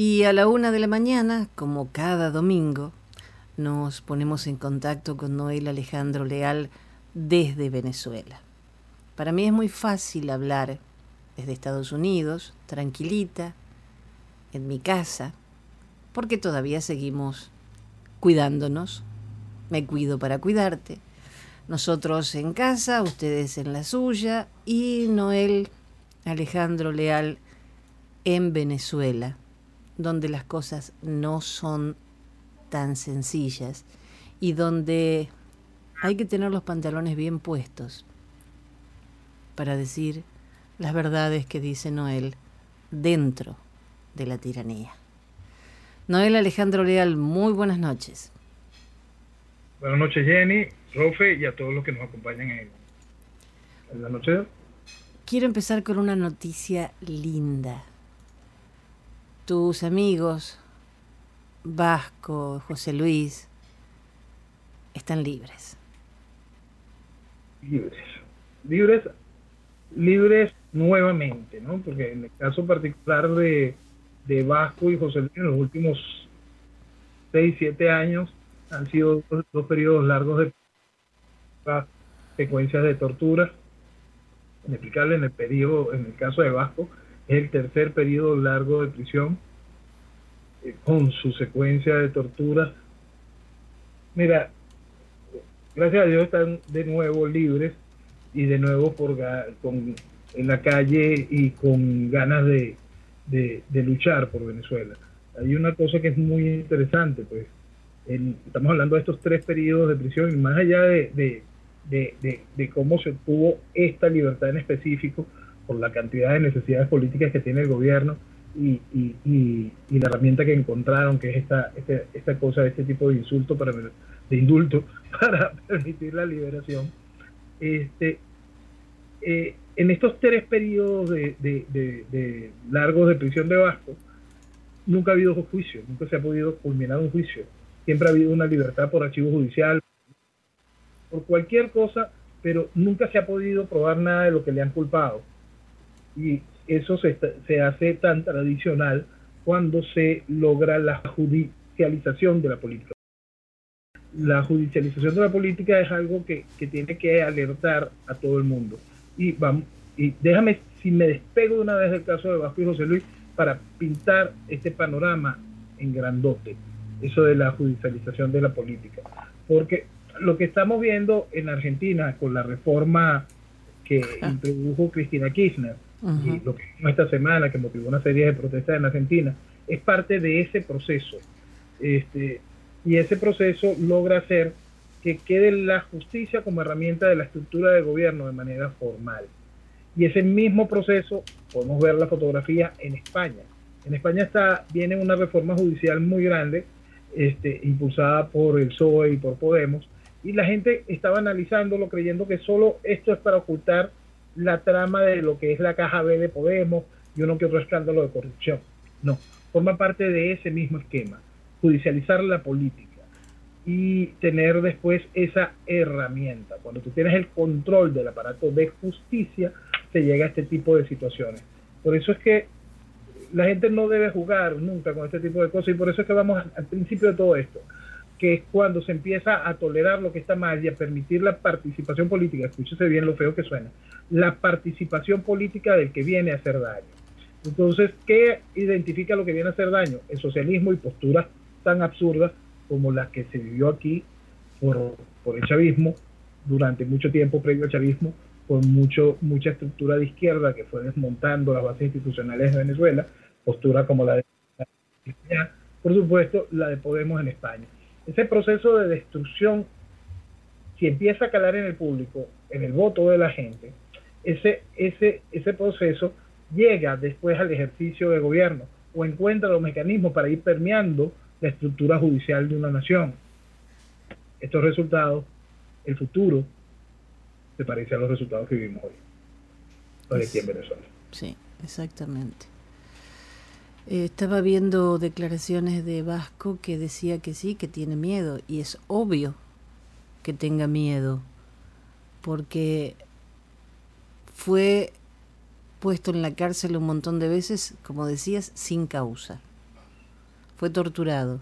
Y a la una de la mañana, como cada domingo, nos ponemos en contacto con Noel Alejandro Leal desde Venezuela. Para mí es muy fácil hablar desde Estados Unidos, tranquilita, en mi casa, porque todavía seguimos cuidándonos. Me cuido para cuidarte. Nosotros en casa, ustedes en la suya y Noel Alejandro Leal en Venezuela donde las cosas no son tan sencillas y donde hay que tener los pantalones bien puestos para decir las verdades que dice Noel dentro de la tiranía. Noel Alejandro Leal, muy buenas noches. Buenas noches Jenny, Rofe y a todos los que nos acompañan en, la noche. Quiero empezar con una noticia linda tus amigos, Vasco, José Luis, están libres. Libres. Libres, libres nuevamente, ¿no? Porque en el caso particular de, de Vasco y José Luis, en los últimos 6, 7 años han sido dos, periodos largos de secuencias de tortura. Inexplicable en el periodo, en el caso de Vasco, el tercer periodo largo de prisión eh, con su secuencia de torturas. Mira, gracias a Dios están de nuevo libres y de nuevo por, con, en la calle y con ganas de, de, luchar por Venezuela. Hay una cosa que es muy interesante, pues estamos hablando de estos tres periodos de prisión y más allá de, de, cómo se obtuvo esta libertad en específico, por la cantidad de necesidades políticas que tiene el gobierno y, y, y, la herramienta que encontraron, que es esta, este, esta, cosa, este tipo de insulto para de indulto para permitir la liberación. Este, eh, en estos tres periodos de, de, largos de prisión de Vasco, nunca ha habido juicio, nunca se ha podido culminar un juicio. Siempre ha habido una libertad por archivo judicial, por cualquier cosa, pero nunca se ha podido probar nada de lo que le han culpado y eso se, se hace tan tradicional cuando se logra la judicialización de la política. La judicialización de la política es algo que, que tiene que alertar a todo el mundo. Y, vamos, y déjame, si me despego de una vez del caso de Vasco y José Luis, para pintar este panorama en grandote, eso de la judicialización de la política. Porque lo que estamos viendo en Argentina con la reforma que introdujo Cristina Kirchner, y lo que vimos esta semana, que motivó una serie de protestas en Argentina, es parte de ese proceso. Este, y ese proceso logra hacer que quede la justicia como herramienta de la estructura de gobierno de manera formal. Y ese mismo proceso, podemos ver la fotografía en España. En España está, viene una reforma judicial muy grande, este, impulsada por el PSOE y por Podemos, y la gente estaba analizándolo creyendo que solo esto es para ocultar la trama de lo que es la caja B de Podemos y uno que otro escándalo de corrupción. No, forma parte de ese mismo esquema, judicializar la política y tener después esa herramienta. Cuando tú tienes el control del aparato de justicia, se llega a este tipo de situaciones. Por eso es que la gente no debe jugar nunca con este tipo de cosas y por eso es que vamos al principio de todo esto que es cuando se empieza a tolerar lo que está mal y a permitir la participación política, escúchese bien lo feo que suena, la participación política del que viene a hacer daño. Entonces, ¿qué identifica lo que viene a hacer daño? El socialismo y posturas tan absurdas como las que se vivió aquí por, por el chavismo durante mucho tiempo previo al chavismo, con mucho, mucha estructura de izquierda que fue desmontando las bases institucionales de Venezuela, postura como la de por supuesto, la de Podemos en España ese proceso de destrucción, si empieza a calar en el público, en el voto de la gente, ese, ese, ese proceso llega después al ejercicio de gobierno o encuentra los mecanismos para ir permeando la estructura judicial de una nación. Estos resultados, el futuro, se parece a los resultados que vivimos hoy, aquí en Venezuela. Sí, exactamente. Eh, estaba viendo declaraciones de Vasco que decía que sí, que tiene miedo, y es obvio que tenga miedo, porque fue puesto en la cárcel un montón de veces, como decías, sin causa. fue torturado.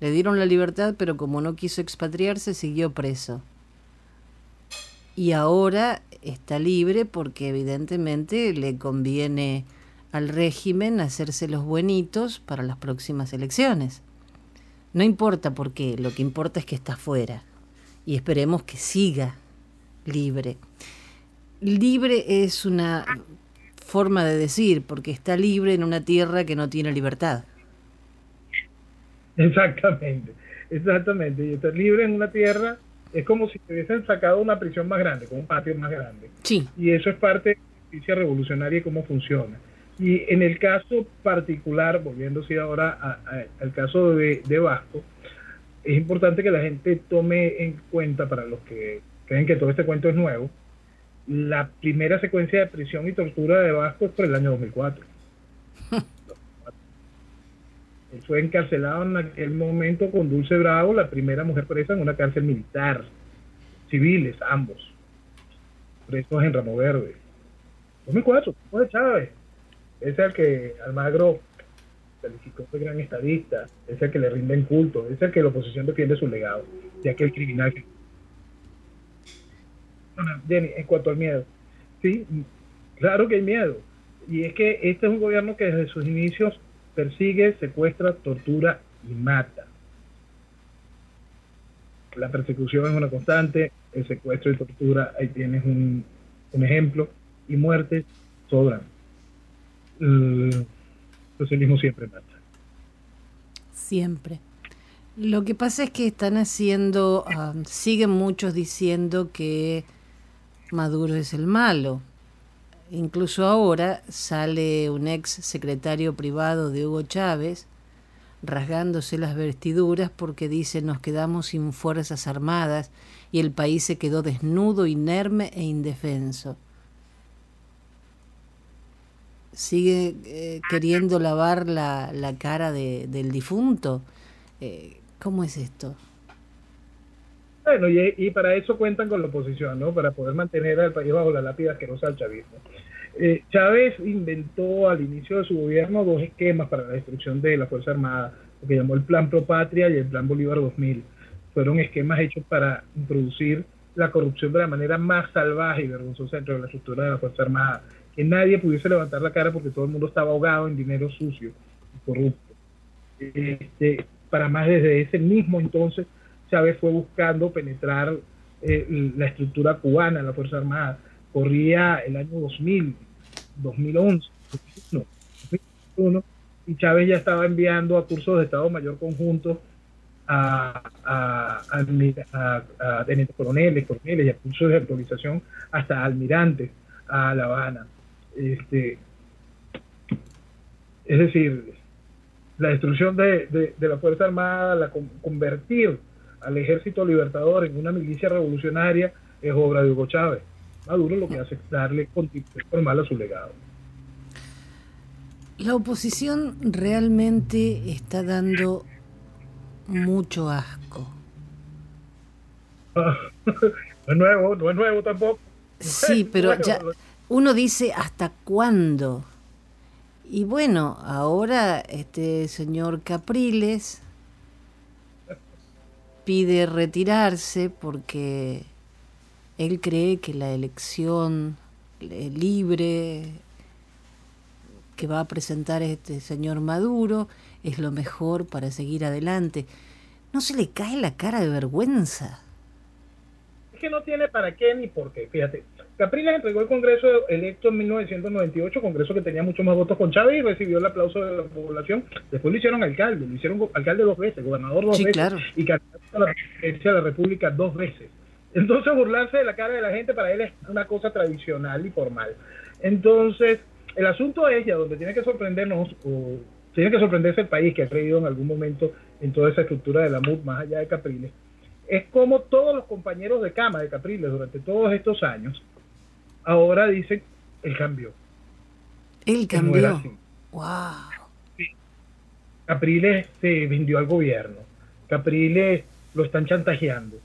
Le dieron la libertad, pero como no quiso expatriarse, siguió preso. Y ahora está libre porque evidentemente le conviene al régimen hacerse los buenitos para las próximas elecciones. No importa por qué, lo que importa es que está fuera y esperemos que siga libre. Libre es una forma de decir, porque está libre en una tierra que no tiene libertad. Exactamente, exactamente. Y estar libre en una tierra es como si te hubiesen sacado una prisión más grande, con un patio más grande. Sí. Y eso es parte de la justicia revolucionaria y cómo funciona. Y en el caso particular, volviéndose ahora al caso de, Vasco, es importante que la gente tome en cuenta, para los que creen que todo este cuento es nuevo, la primera secuencia de prisión y tortura de Vasco es por el año 2004. Él fue encarcelado en aquel momento con Dulce Bravo, la primera mujer presa en una cárcel militar. Civiles, ambos. Presos en Ramo Verde. 2004, de Chávez es el que Almagro calificó de gran estadista, es el que le rinden culto, es el que la oposición defiende su legado, ya que el criminal. Jenny, en cuanto al miedo, sí, claro que hay miedo. Y es que este es un gobierno que desde sus inicios persigue, secuestra, tortura y mata. La persecución es una constante, el secuestro y tortura, ahí tienes un, un ejemplo, y muertes sobran el socialismo siempre. Siempre. Lo que pasa es que están haciendo, siguen muchos diciendo que Maduro es el malo. Incluso ahora sale un ex secretario privado de Hugo Chávez rasgándose las vestiduras porque dice nos quedamos sin fuerzas armadas y el país se quedó desnudo, inerme e indefenso sigue eh, queriendo lavar la, la cara de, del difunto. Eh, ¿Cómo es esto? Bueno, y, y, para eso cuentan con la oposición, ¿no? Para poder mantener al país bajo la lápida que no el chavismo. Eh, Chávez inventó al inicio de su gobierno dos esquemas para la destrucción de la Fuerza Armada, lo que llamó el Plan Pro Patria y el Plan Bolívar 2000. Fueron esquemas hechos para introducir la corrupción de la manera más salvaje y vergonzosa dentro de la estructura de la Fuerza Armada que nadie pudiese levantar la cara porque todo el mundo estaba ahogado en dinero sucio y corrupto. Este, para más desde ese mismo entonces, Chávez fue buscando penetrar eh, la estructura cubana, la Fuerza Armada. Corría el año 2000, 2011, 2001, y Chávez ya estaba enviando a cursos de Estado Mayor conjunto a, a, a, a tenientes coroneles, coroneles y a cursos de actualización hasta almirantes a La Habana. Este, es decir, la destrucción de, la Fuerza Armada, la convertir al Ejército Libertador en una milicia revolucionaria es obra de Hugo Chávez. Maduro lo que hace es darle continuidad formal a su legado. La oposición realmente está dando mucho asco. no es nuevo, no es nuevo tampoco. Sí, pero ya, uno dice hasta cuándo. Y bueno, ahora este señor Capriles pide retirarse porque él cree que la elección libre que va a presentar este señor Maduro es lo mejor para seguir adelante. ¿No se le cae la cara de vergüenza? Es que no tiene para qué ni por qué. Fíjate, Capriles entregó el Congreso electo en 1998, Congreso que tenía muchos más votos con Chávez y recibió el aplauso de la población. Después lo hicieron alcalde, lo hicieron alcalde dos veces, gobernador dos veces y candidato a la presidencia de la República dos veces. Entonces burlarse de la cara de la gente para él es una cosa tradicional y formal. Entonces, el asunto es ya donde tiene que sorprendernos, o tiene que sorprenderse el país que ha creído en algún momento en toda esa estructura de la MUD más allá de Capriles, es como todos los compañeros de cama de Capriles durante todos estos años ahora dicen, el cambio. El cambio. wow. Capriles se vendió al gobierno. Capriles lo están chantajeando.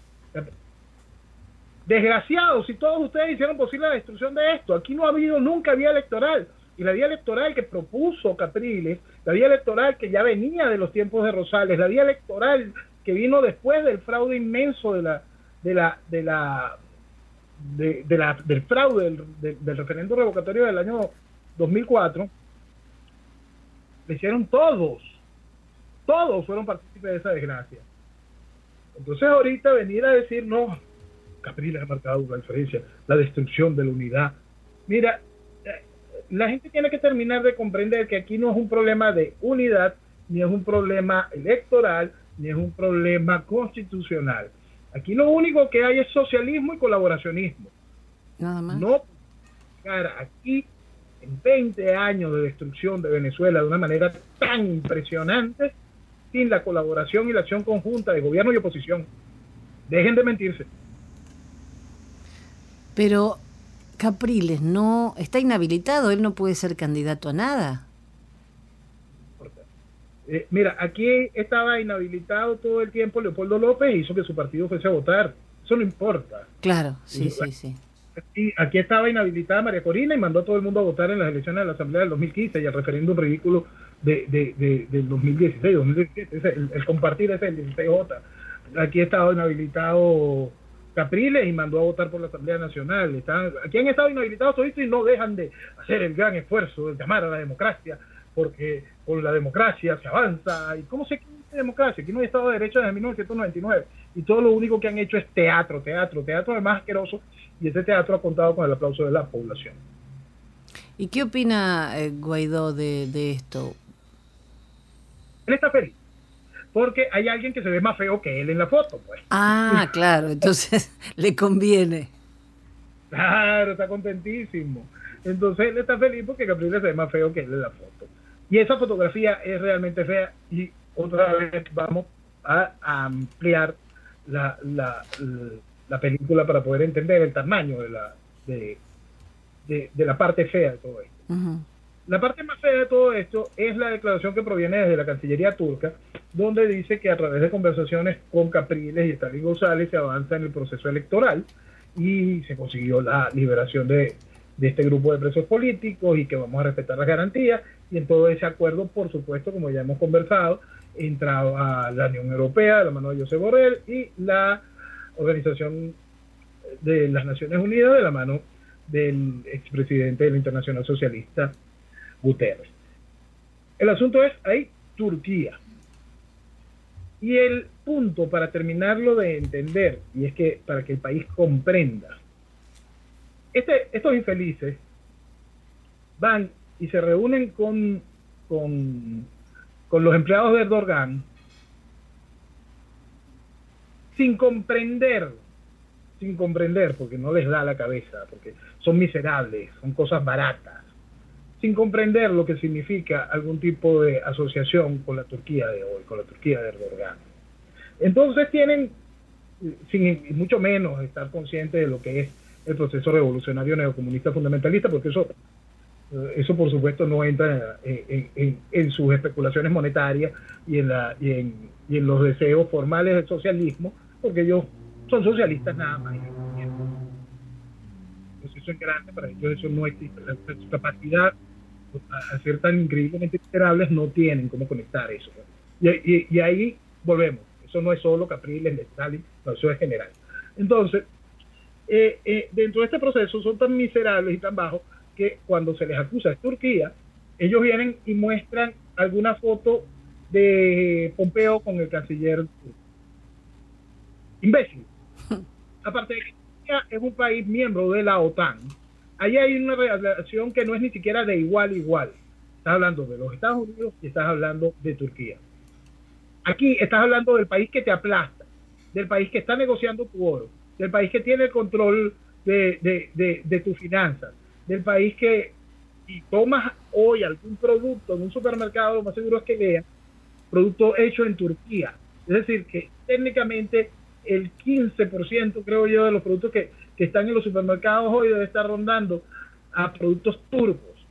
Desgraciados, si todos ustedes hicieron posible la destrucción de esto, aquí no ha habido nunca vía electoral. Y la vía electoral que propuso Capriles, la vía electoral que ya venía de los tiempos de Rosales, la vía electoral que vino después del fraude inmenso de la de la de la de, la, del fraude del, del, referendo revocatorio del año 2004 le hicieron todos todos fueron partícipes de esa desgracia entonces ahorita venir a decir no Capriles ha marcado una diferencia la destrucción de la unidad mira eh, la gente tiene que terminar de comprender que aquí no es un problema de unidad ni es un problema electoral ni es un problema constitucional. Aquí lo único que hay es socialismo y colaboracionismo. Nada más. No aquí en 20 años de destrucción de Venezuela de una manera tan impresionante sin la colaboración y la acción conjunta de gobierno y oposición. Dejen de mentirse. Pero Capriles no está inhabilitado, él no puede ser candidato a nada. Eh, mira, aquí estaba inhabilitado todo el tiempo Leopoldo López y hizo que su partido fuese a votar. Eso no importa. Claro, sí, sí, sí. Aquí, aquí, estaba inhabilitada María Corina y mandó a todo el mundo a votar en las elecciones de la Asamblea del 2015 y el referéndum ridículo de, de, del 2016, 2017. el, compartir ese el 16J. Aquí estaba inhabilitado Capriles y mandó a votar por la Asamblea Nacional. Están, aquí han estado inhabilitados todos y no dejan de hacer el gran esfuerzo de llamar a la democracia porque con la democracia se avanza. ¿Y cómo se quiere democracia? Aquí no hay Estado de Derecho desde 1999. Y todo lo único que han hecho es teatro, teatro, teatro es más asqueroso. Y ese teatro ha contado con el aplauso de la población. ¿Y qué opina eh, Guaidó de, de esto? Él está feliz porque hay alguien que se ve más feo que él en la foto, pues. Ah, claro, entonces le conviene. Claro, está contentísimo. Entonces él está feliz porque Capriles se ve más feo que él en la foto. Y esa fotografía es realmente fea y otra vez vamos a, ampliar la, la, la, película para poder entender el tamaño de la, de, de, la parte fea de todo esto. La parte más fea de todo esto es la declaración que proviene desde la Cancillería turca, donde dice que a través de conversaciones con Capriles y Stalin González se avanza en el proceso electoral y se consiguió la liberación de, de este grupo de presos políticos y que vamos a respetar las garantías. Y en todo ese acuerdo, por supuesto, como ya hemos conversado, entraba la Unión Europea, la mano de José Borrell, y la Organización de las Naciones Unidas, de la mano del expresidente de la Internacional Socialista, Guterres. El asunto es, hay Turquía. Y el punto para terminarlo de entender, y es que para que el país comprenda este, estos infelices van y se reúnen con, con, los empleados de Erdogan sin comprender, sin comprender, porque no les da la cabeza, porque son miserables, son cosas baratas, sin comprender lo que significa algún tipo de asociación con la Turquía de hoy, con la Turquía de Erdogan. Entonces tienen, sin mucho menos estar conscientes de lo que es el proceso revolucionario neocomunista fundamentalista, porque eso, eh, eso por supuesto no entra en, sus especulaciones monetarias y en, la, y en, y en los deseos formales del socialismo, porque ellos son socialistas nada más. eso es grande, para ellos eso no existe. su capacidad a ser tan increíblemente miserables no tienen cómo conectar eso. Y, y, ahí volvemos. Eso no es solo Capriles, Stalin, no, eso es general. Entonces, eh, eh, dentro de este proceso son tan miserables y tan bajos que cuando se les acusa de Turquía, ellos vienen y muestran alguna foto de Pompeo con el canciller imbécil. Aparte de que Turquía es un país miembro de la OTAN, ahí hay una relación que no es ni siquiera de igual a igual. Estás hablando de los Estados Unidos y estás hablando de Turquía. Aquí estás hablando del país que te aplasta, del país que está negociando tu oro, del país que tiene el control de, de, de, tus finanzas, del país que si tomas hoy algún producto en un supermercado, lo más seguro es que vea producto hecho en Turquía. Es decir, que técnicamente el 15%, creo yo, de los productos que, que están en los supermercados hoy debe estar rondando a productos turcos.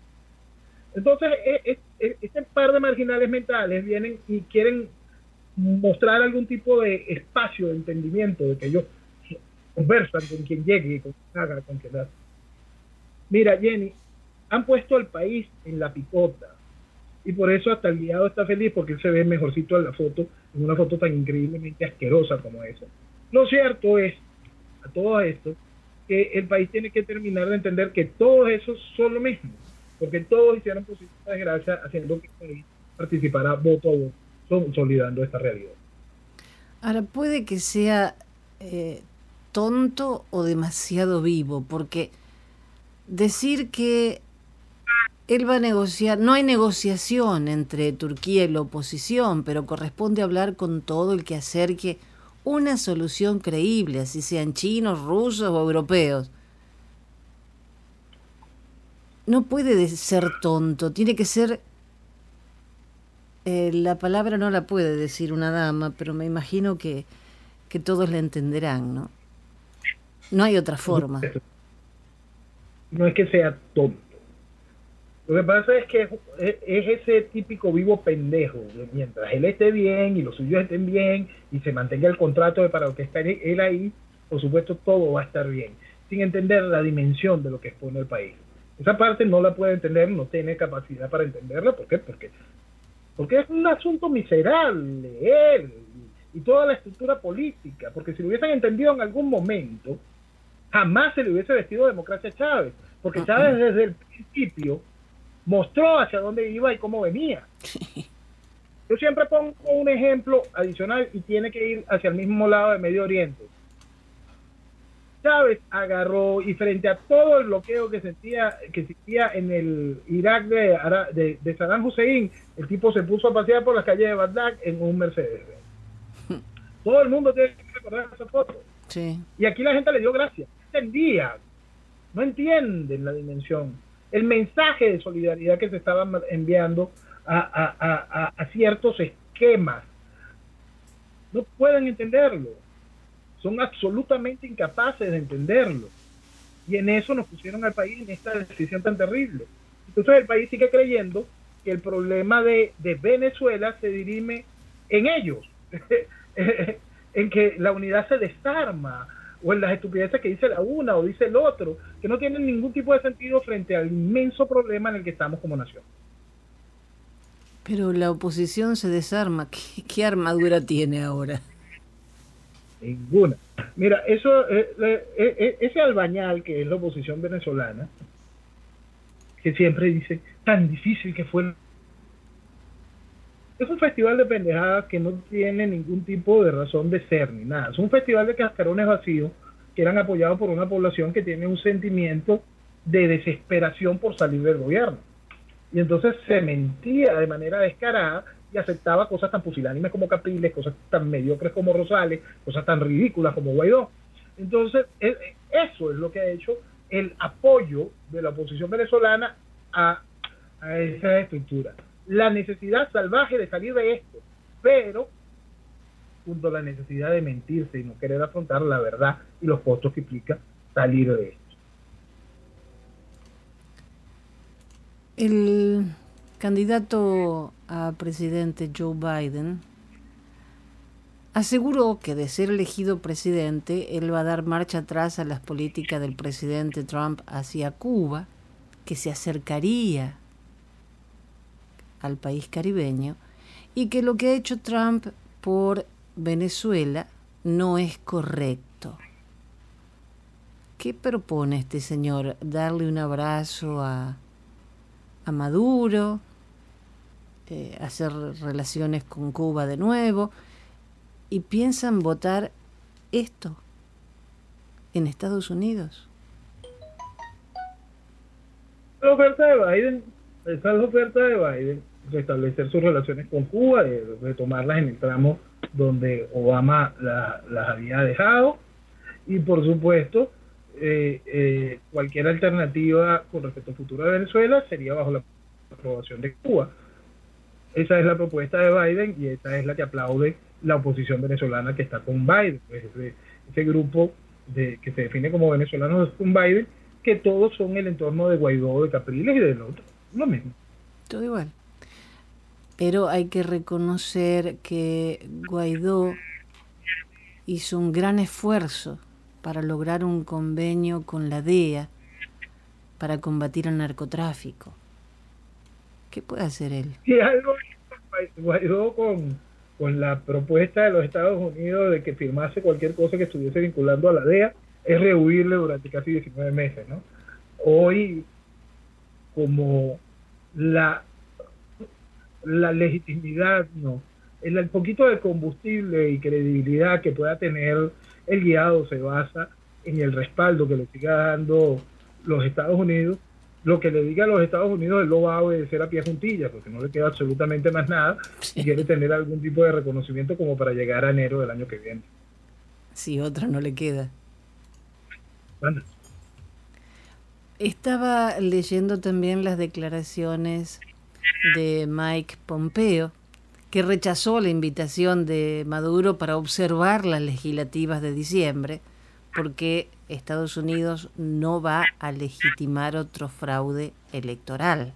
Entonces, e, e, este par de marginales mentales vienen y quieren mostrar algún tipo de espacio de entendimiento de que ellos conversan con quien llegue, con quien haga, con quien haga. Mira, Jenny, han puesto al país en la picota. Y por eso hasta el guiado está feliz porque él se ve mejorcito en la foto, en una foto tan increíblemente asquerosa como esa. Lo cierto es, a todo esto, que el país tiene que terminar de entender que todos esos son lo mismo, porque todos hicieron posible desgracia haciendo que el país participara voto a voto, consolidando esta realidad. Ahora, puede que sea eh, tonto o demasiado vivo, porque decir que él va a negociar, no hay negociación entre Turquía y la oposición, pero corresponde hablar con todo el que acerque una solución creíble, así sean chinos, rusos o europeos. No puede ser tonto, tiene que ser... Eh, la palabra no la puede decir una dama, pero me imagino que, que todos la entenderán, ¿no? No hay otra forma. No es que sea tonto. Lo que pasa es que es, ese típico vivo pendejo. Mientras él esté bien y los suyos estén bien y se mantenga el contrato de para lo que está él ahí, por supuesto todo va a estar bien. Sin entender la dimensión de lo que expone el país. Esa parte no la puede entender, no tiene capacidad para entenderla. ¿Por qué? Porque, porque es un asunto miserable. Él y toda la estructura política. Porque si lo hubiesen entendido en algún momento, jamás se le hubiese vestido democracia a Chávez, porque Chávez desde el principio mostró hacia dónde iba y cómo venía. Yo siempre pongo un ejemplo adicional y tiene que ir hacia el mismo lado de Medio Oriente. Chávez agarró y frente a todo el bloqueo que sentía que existía en el Irak de, de, Saddam Hussein, el tipo se puso a pasear por las calles de Bagdad en un Mercedes. Todo el mundo tiene que recordar esa foto. Y aquí la gente le dio gracias entendían, no entienden la dimensión, el mensaje de solidaridad que se estaba enviando a, ciertos esquemas. No pueden entenderlo, son absolutamente incapaces de entenderlo. Y en eso nos pusieron al país en esta decisión tan terrible. Entonces el país sigue creyendo que el problema de, de Venezuela se dirime en ellos, en que la unidad se desarma, o en las estupideces que dice la una o dice el otro, que no tienen ningún tipo de sentido frente al inmenso problema en el que estamos como nación. Pero la oposición se desarma. ¿Qué, armadura tiene ahora? Ninguna. Mira, eso, eh, eh, eh, ese albañal que es la oposición venezolana, que siempre dice tan difícil que fue es un festival de pendejadas que no tiene ningún tipo de razón de ser ni nada. Es un festival de cascarones vacíos que eran apoyados por una población que tiene un sentimiento de desesperación por salir del gobierno. Y entonces se mentía de manera descarada y aceptaba cosas tan pusilánimes como Capriles, cosas tan mediocres como Rosales, cosas tan ridículas como Guaidó. Entonces, e, eso es lo que ha hecho el apoyo de la oposición venezolana a, a esa estructura la necesidad salvaje de salir de esto, pero junto a la necesidad de mentirse y no querer afrontar la verdad y los costos que implica salir de esto. El candidato a presidente Joe Biden aseguró que de ser elegido presidente, él va a dar marcha atrás a las políticas del presidente Trump hacia Cuba, que se acercaría al país caribeño y que lo que ha hecho Trump por Venezuela no es correcto. ¿Qué propone este señor? ¿Darle un abrazo a, a Maduro? Eh, ¿Hacer relaciones con Cuba de nuevo? ¿Y piensan votar esto en Estados Unidos? La oferta de Biden, esa es la oferta de Biden restablecer sus relaciones con Cuba, de retomarlas en el tramo donde Obama las había dejado y por supuesto eh, eh, cualquier alternativa con respecto al futuro de Venezuela sería bajo la aprobación de Cuba. Esa es la propuesta de Biden y esa es la que aplaude la oposición venezolana que está con Biden, pues, ese, grupo de, que se define como venezolanos con Biden, que todos son el entorno de Guaidó, de Capriles y del otro, lo mismo. Todo igual pero hay que reconocer que Guaidó hizo un gran esfuerzo para lograr un convenio con la DEA para combatir el narcotráfico. ¿Qué puede hacer él? Y algo Guaidó con, con la propuesta de los Estados Unidos de que firmase cualquier cosa que estuviese vinculando a la DEA, es rehuirle durante casi 19 meses, ¿no? Hoy, como la, la legitimidad, ¿no? El, poquito de combustible y credibilidad que pueda tener el guiado se basa en el respaldo que le siga dando los Estados Unidos. Lo que le diga a los Estados Unidos, él lo va a obedecer a pie juntilla, porque no le queda absolutamente más nada y quiere tener algún tipo de reconocimiento como para llegar a enero del año que viene. Si otra no le queda. Estaba leyendo también las declaraciones de Mike Pompeo, que rechazó la invitación de Maduro para observar las legislativas de diciembre, porque Estados Unidos no va a legitimar otro fraude electoral.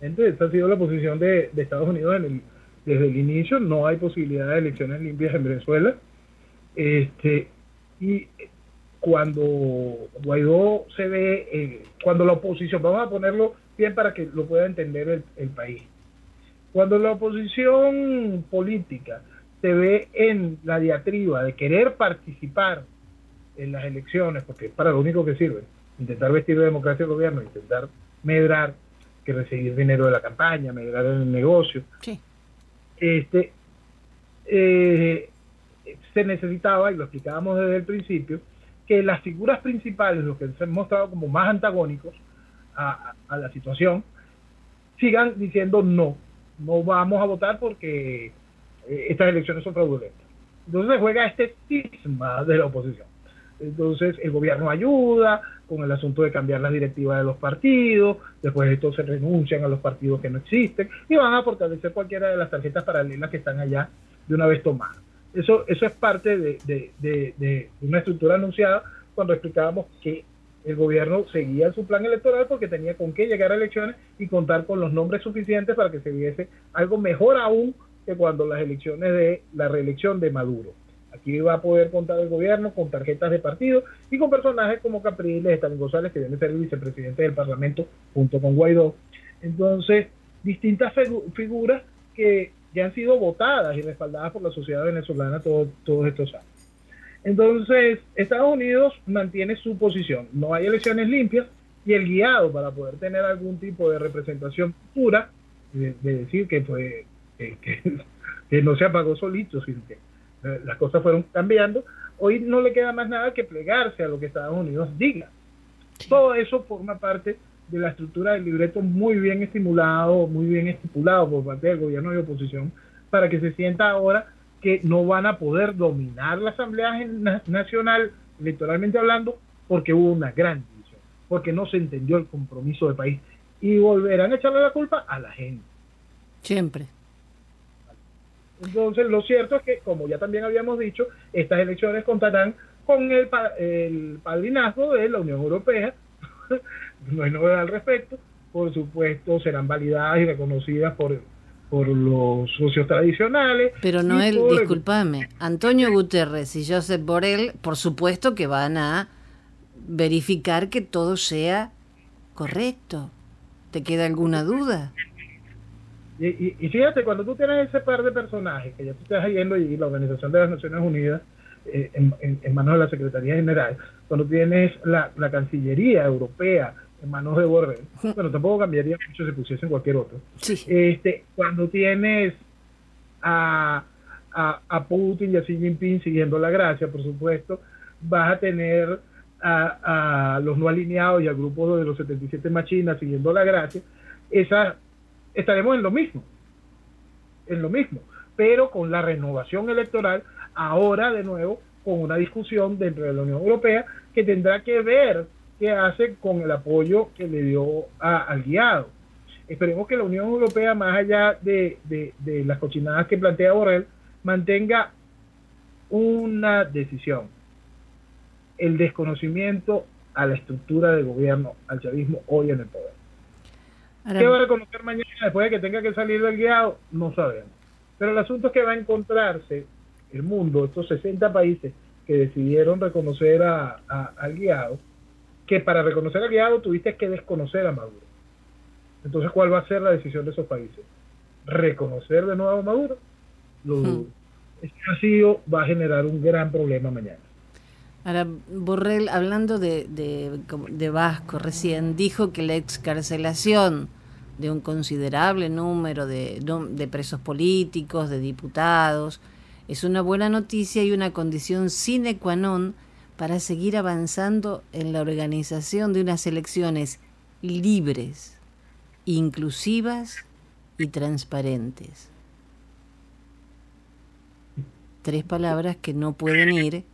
Entonces, esa ha sido la posición de, Estados Unidos desde el inicio. No hay posibilidad de elecciones limpias en Venezuela. Este, y cuando Guaidó se ve, eh, cuando la oposición, vamos a ponerlo bien para que lo pueda entender el, país, cuando la oposición política se ve en la diatriba de querer participar en las elecciones, porque es para lo único que sirve, intentar vestir de democracia el gobierno, intentar medrar, que recibir dinero de la campaña, medrar en el negocio. Este, eh, se necesitaba, y lo explicábamos desde el principio, que las figuras principales, los que se han mostrado como más antagónicos a, la situación, sigan diciendo no, no vamos a votar porque eh, estas elecciones son fraudulentas. Entonces se juega este cisma de la oposición. Entonces el gobierno ayuda con el asunto de cambiar las directivas de los partidos, después de esto se renuncian a los partidos que no existen y van a fortalecer cualquiera de las tarjetas paralelas que están allá de una vez tomadas. Eso, eso es parte de, una estructura anunciada cuando explicábamos que el gobierno seguía su plan electoral porque tenía con qué llegar a elecciones y contar con los nombres suficientes para que se viese algo mejor aún que cuando las elecciones de la reelección de Maduro. Aquí va a poder contar el gobierno con tarjetas de partido y con personajes como Capriles, Stalin González, que viene a ser el vicepresidente del Parlamento, junto con Guaidó. Entonces, distintas figuras que ya han sido votadas y respaldadas por la sociedad venezolana todos estos años. Entonces, Estados Unidos mantiene su posición. No hay elecciones limpias y el guiado para poder tener algún tipo de representación pura, de, decir que, fue, que, no se apagó solito, sino que eh, las cosas fueron cambiando, hoy no le queda más nada que plegarse a lo que Estados Unidos diga. Todo eso forma parte de la estructura del libreto muy bien estimulado, muy bien estipulado por parte del gobierno de oposición, para que se sienta ahora que no van a poder dominar la Asamblea Nacional, electoralmente hablando, porque hubo una gran división, porque no se entendió el compromiso del país. Y volverán a echarle la culpa a la gente. Siempre. Entonces, lo cierto es que, como ya también habíamos dicho, estas elecciones contarán con el, el padrinazgo de la Unión Europea, no hay novedad al respecto. Por supuesto, serán validadas y reconocidas por, por los socios tradicionales. Pero Noel, discúlpame, Antonio Guterres y Josep Borrell, por supuesto que van a verificar que todo sea correcto. ¿Te queda alguna duda? Y, fíjate, cuando tú tienes ese par de personajes, que ya tú estás yendo y la Organización de las Naciones Unidas eh, en, manos de la Secretaría General, cuando tienes la, la Cancillería Europea en manos de Borrell, bueno, tampoco cambiaría mucho si pusiesen cualquier otro. Este, cuando tienes a, a, Putin y a Xi Jinping siguiendo la gracia, por supuesto, vas a tener a, a los no alineados y al grupo de los 77 machinas siguiendo la gracia, esa, estaremos en lo mismo, en lo mismo, pero con la renovación electoral, ahora de nuevo con una discusión dentro de la Unión Europea que tendrá que ver qué hace con el apoyo que le dio al guiado. Esperemos que la Unión Europea, más allá de, las cochinadas que plantea Borrell, mantenga una decisión. El desconocimiento a la estructura del gobierno, al chavismo hoy en el poder. ¿Qué va a reconocer mañana después de que tenga que salir del guiado? No sabemos. Pero el asunto es que va a encontrarse el mundo, estos 60 países que decidieron reconocer a, al guiado, que para reconocer al Guaidó tuviste que desconocer a Maduro. Entonces, ¿cuál va a ser la decisión de esos países? ¿Reconocer de nuevo a Maduro? Lo dudo. Este vacío va a generar un gran problema mañana. Ahora, Borrell, hablando de, de, Vasco recién, dijo que la excarcelación de un considerable número de, de presos políticos, de diputados, es una buena noticia y una condición sine qua non para seguir avanzando en la organización de unas elecciones libres, inclusivas y transparentes. Tres palabras que no pueden ir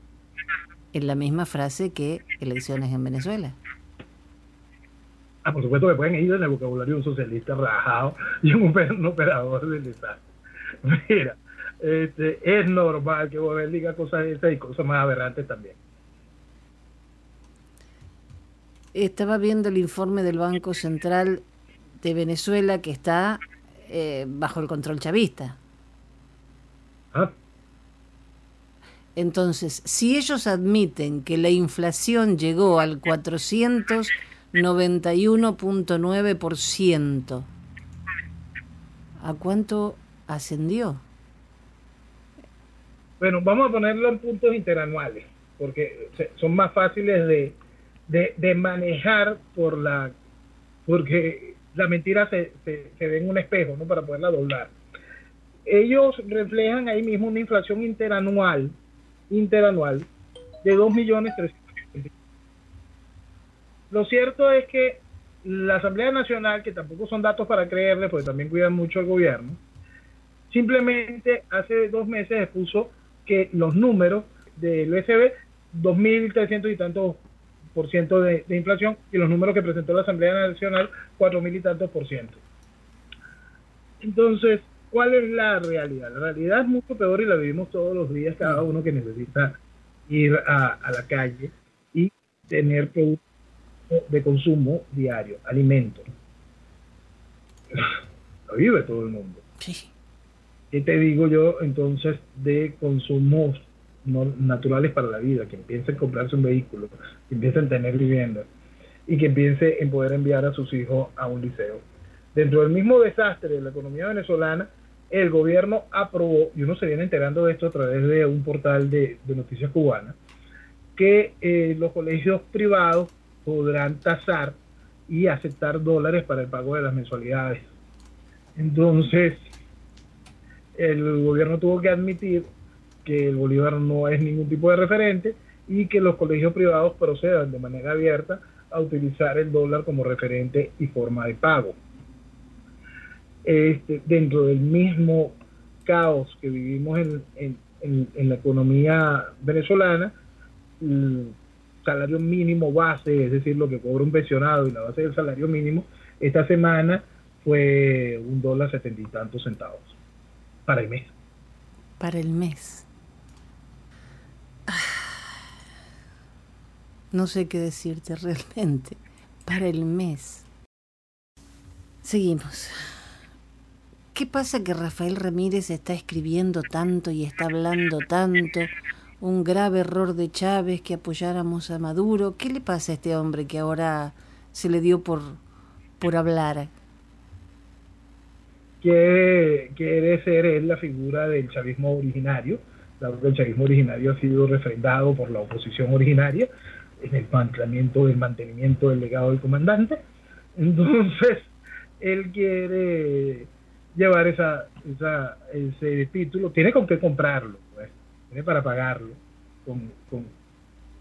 en la misma frase que elecciones en Venezuela. Ah, por supuesto que pueden ir en el vocabulario de un socialista rajado y un, operador del desastre. Mira, este, es normal que Bobel diga cosas esas y cosas más aberrantes también. Estaba viendo el informe del Banco Central de Venezuela que está eh, bajo el control chavista. Ah. Entonces, si ellos admiten que la inflación llegó al 491.9%, ¿a cuánto ascendió? Bueno, vamos a ponerlo en puntos interanuales, porque son más fáciles de, de, manejar por la porque la mentira se, se, se, ve en un espejo, ¿no? Para poderla doblar. Ellos reflejan ahí mismo una inflación interanual interanual de 2.300.000. Lo cierto es que la Asamblea Nacional, que tampoco son datos para creerle, porque también cuidan mucho al gobierno, simplemente hace dos meses expuso que los números del USB, 2.300 y tantos ciento de, de, inflación, y los números que presentó la Asamblea Nacional, 4.000 y tantos por ciento. Entonces, ¿Cuál es la realidad? La realidad es mucho peor y la vivimos todos los días, cada uno que necesita ir a, la calle y tener productos de consumo diario, alimentos. Lo vive todo el mundo. ¿Qué te digo yo entonces de consumos naturales para la vida? Que empiece a comprarse un vehículo, que empiece a tener vivienda y que empiece en poder enviar a sus hijos a un liceo. Dentro del mismo desastre de la economía venezolana, el gobierno aprobó, y uno se viene enterando de esto a través de un portal de, noticias cubanas, que eh, los colegios privados podrán tasar y aceptar dólares para el pago de las mensualidades. Entonces, el gobierno tuvo que admitir que el Bolívar no es ningún tipo de referente y que los colegios privados procedan de manera abierta a utilizar el dólar como referente y forma de pago este, dentro del mismo caos que vivimos en, la economía venezolana, el salario mínimo base, es decir, lo que cobra un pensionado y la base del salario mínimo, esta semana fue un dólar setenta y tantos centavos para el mes. Para el mes. No sé qué decirte realmente. Para el mes. Seguimos. ¿Qué pasa que Rafael Ramírez está escribiendo tanto y está hablando tanto? Un grave error de Chávez que apoyáramos a Maduro. ¿Qué le pasa a este hombre que ahora se le dio por, por hablar? Quiere, quiere ser la figura del chavismo originario. El chavismo originario ha sido refrendado por la oposición originaria en el mantenimiento, el mantenimiento del legado del comandante. Entonces, él quiere llevar esa, esa, ese título, tiene con qué comprarlo, pues, tiene para pagarlo, con, con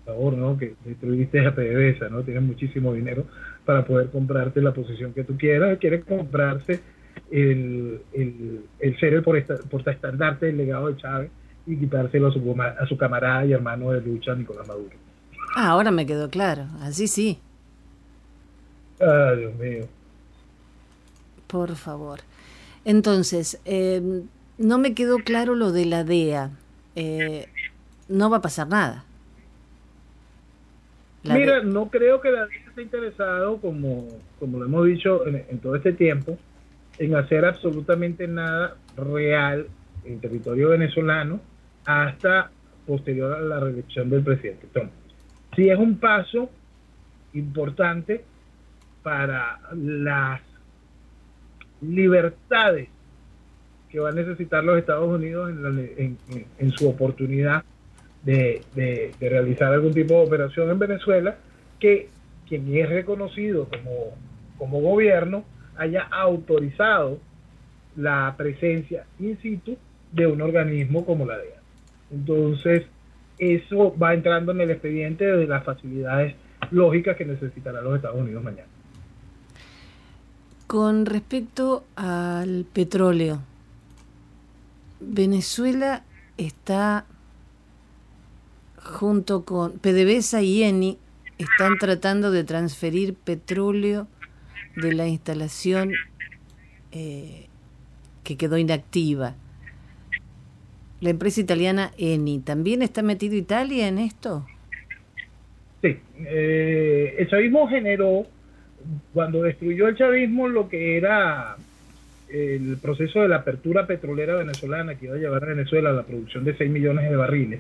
favor, ¿no? Que destruiste a PDVSA, ¿no? Tienes muchísimo dinero para poder comprarte la posición que tú quieras, quiere comprarse el, el, el ser el portaestandarte del legado de Chávez y quitárselo a su, a su camarada y hermano de lucha, Nicolás Maduro. Ah, ahora me quedó claro, así sí. Ah, Dios mío. Por favor. Entonces, em, no me quedó claro lo de la DEA. Eh, no va a pasar nada. Mira, no creo que la DEA esté interesado, como, como lo hemos dicho en, todo este tiempo, en hacer absolutamente nada real en territorio venezolano hasta posterior a la reelección del presidente. Entonces, si es un paso importante para las libertades que va a necesitar los Estados Unidos en, su oportunidad de, realizar algún tipo de operación en Venezuela, que quien es reconocido como, como gobierno haya autorizado la presencia in situ de un organismo como la DEA. Entonces, eso va entrando en el expediente de las facilidades lógicas que necesitarán los Estados Unidos mañana. Con respecto al petróleo, Venezuela está junto con PDVSA y ENI están tratando de transferir petróleo de la instalación eh, que quedó inactiva. La empresa italiana Eni, ¿también está metido Italia en esto? Sí, eh, el chavismo generó, cuando destruyó el chavismo, lo que era el proceso de la apertura petrolera venezolana que iba a llevar a Venezuela a la producción de 6 millones de barriles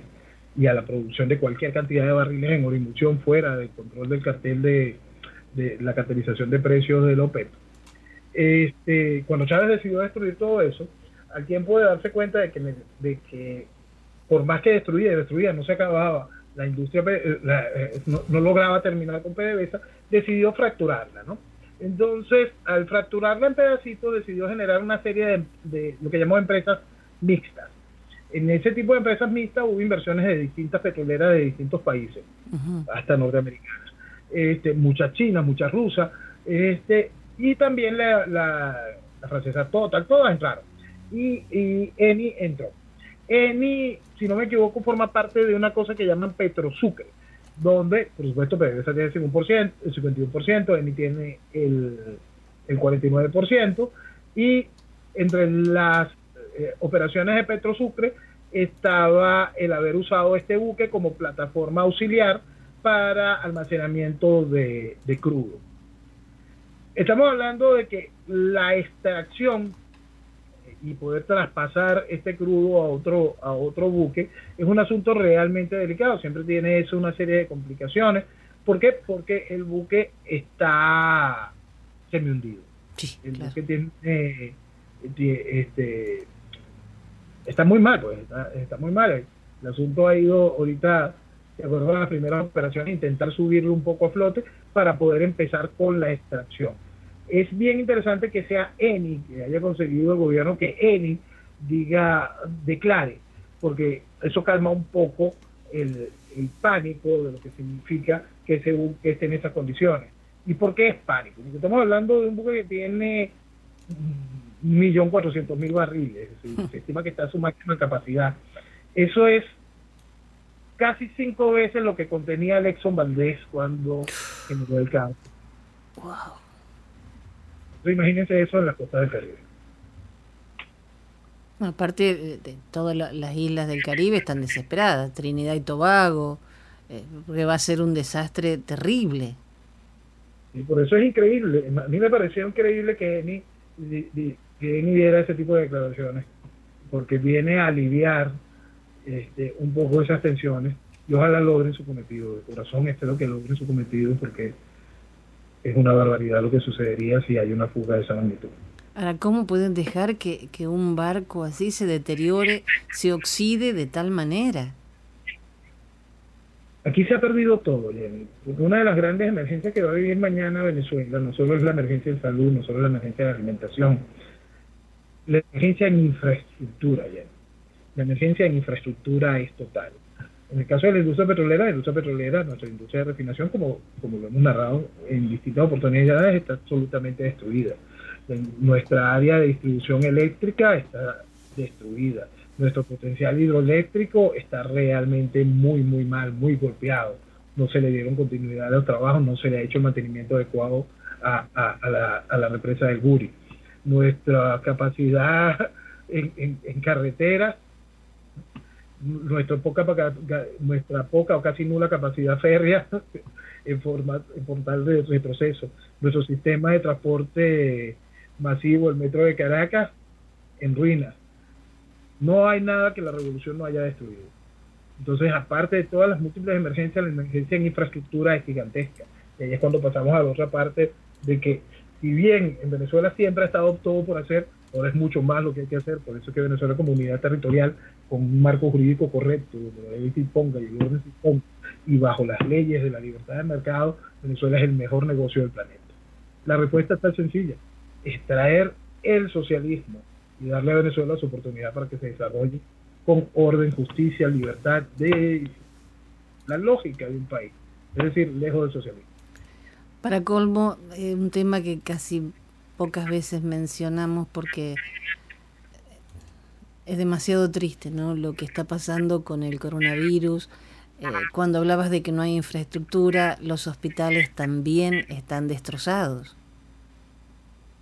y a la producción de cualquier cantidad de barriles en orimución fuera del control del cartel de, de la cartelización de precios del OPEP. Este, cuando Chávez decidió destruir todo eso, al tiempo de darse cuenta de que, de que por más que destruía destruía, no se acababa, la industria eh, eh, no, lograba terminar con PDVSA, decidió fracturarla, ¿no? Entonces, al fracturarla en pedacitos, decidió generar una serie de, lo que llamó empresas mixtas. En ese tipo de empresas mixtas hubo inversiones de distintas petroleras de distintos países, hasta norteamericanas. Este, muchas chinas, muchas rusas, este, y también la, la, francesa Total, todas entraron. Y, Eni entró. Eni, si no me equivoco, forma parte de una cosa que llaman Petrosucre, donde, por supuesto, PDVSA tiene el 51%, el 51% Eni tiene el, el 49%, y entre las eh, operaciones de Petrosucre estaba el haber usado este buque como plataforma auxiliar para almacenamiento de crudo. Estamos hablando de que la extracción y poder traspasar este crudo a otro a otro buque es un asunto realmente delicado. Siempre tiene eso una serie de complicaciones. ¿por qué? porque el buque está semi hundido el buque tiene este está muy mal pues está, muy mal. El, asunto ha ido ahorita de acuerdo a las primeras operaciones intentar subirlo un poco a flote para poder empezar con la extracción es bien interesante que sea ENI, que haya conseguido el gobierno que ENI diga, declare, porque eso calma un poco el, pánico de lo que significa que ese esté en esas condiciones. ¿Y por qué es pánico? Porque estamos hablando de un buque que tiene un millón cuatrocientos mil barriles, se estima que está a su máxima capacidad. Eso es casi cinco veces lo que contenía el Exxon Valdez cuando generó el cáncer. Wow imagínense eso en las costas del Caribe. aparte de, todas las islas del Caribe están desesperadas, Trinidad y Tobago, eh, porque va a ser un desastre terrible. Y por eso es increíble, a mí me pareció increíble que Eni, que diera ese tipo de declaraciones, porque viene a aliviar este, un poco esas tensiones y ojalá logren su cometido. De corazón espero que logren su cometido porque es una barbaridad lo que sucedería si hay una fuga de esa magnitud. Ahora, ¿cómo pueden dejar que, un barco así se deteriore, se oxide de tal manera? Aquí se ha perdido todo, Jenny, una de las grandes emergencias que va a vivir mañana Venezuela no solo es la emergencia de salud, no solo es la emergencia de alimentación, la emergencia en infraestructura, Jenny. La emergencia en infraestructura es total. En el caso de la industria petrolera, la industria petrolera, nuestra industria de refinación, como, como lo hemos narrado en distintas oportunidades, está absolutamente destruida. Nuestra área de distribución eléctrica está destruida. Nuestro potencial hidroeléctrico está realmente muy, muy mal, muy golpeado. No se le dieron continuidad a los trabajos, no se le ha hecho mantenimiento adecuado a, la, a la, represa del Guri. Nuestra capacidad en, en, en carreteras nuestra poca, nuestra poca o casi nula capacidad férrea en, forma, en portal de retroceso. Nuestro sistema de transporte masivo, el metro de Caracas, en ruinas. No hay nada que la revolución no haya destruido. Entonces, aparte de todas las múltiples emergencias, la emergencia en infraestructura es gigantesca. Y ahí es cuando pasamos a la otra parte de que si bien en Venezuela siempre ha estado todo por hacer, ahora es mucho más lo que hay que hacer, por eso es que Venezuela como unidad territorial, con un marco jurídico correcto, donde la ley imponga y el orden se imponga, y bajo las leyes de la libertad de mercado, Venezuela es el mejor negocio del planeta. La respuesta está sencilla, extraer el socialismo y darle a Venezuela su oportunidad para que se desarrolle con orden, justicia, libertad, de la lógica de un país, es decir, lejos del socialismo. Para colmo, eh, un tema que casi pocas veces mencionamos porque es demasiado triste, ¿no? Lo que está pasando con el coronavirus. Eh, cuando hablabas de que no hay infraestructura, los hospitales también están destrozados.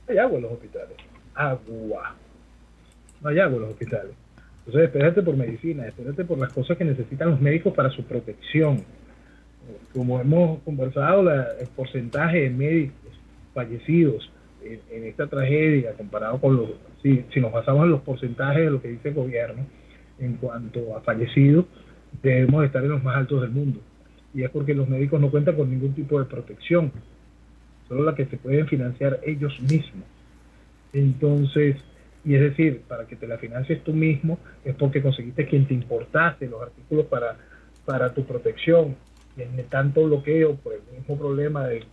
Hay agua en los hospitales. Agua. No hay agua en los hospitales. Entonces, espérate por medicina, espérate por las cosas que necesitan los médicos para su protección como hemos conversado, el porcentaje de médicos fallecidos en, esta tragedia comparado con los, si, si nos basamos en los porcentajes de lo que dice el gobierno en cuanto a fallecidos, debemos estar en los más altos del mundo. Y es porque los médicos no cuentan con ningún tipo de protección, solo la que se pueden financiar ellos mismos. Entonces, y es decir, para que te la financies tú mismo, es porque conseguiste quien te importase los artículos para, para tu protección tiene tanto bloqueo por el mismo problema del,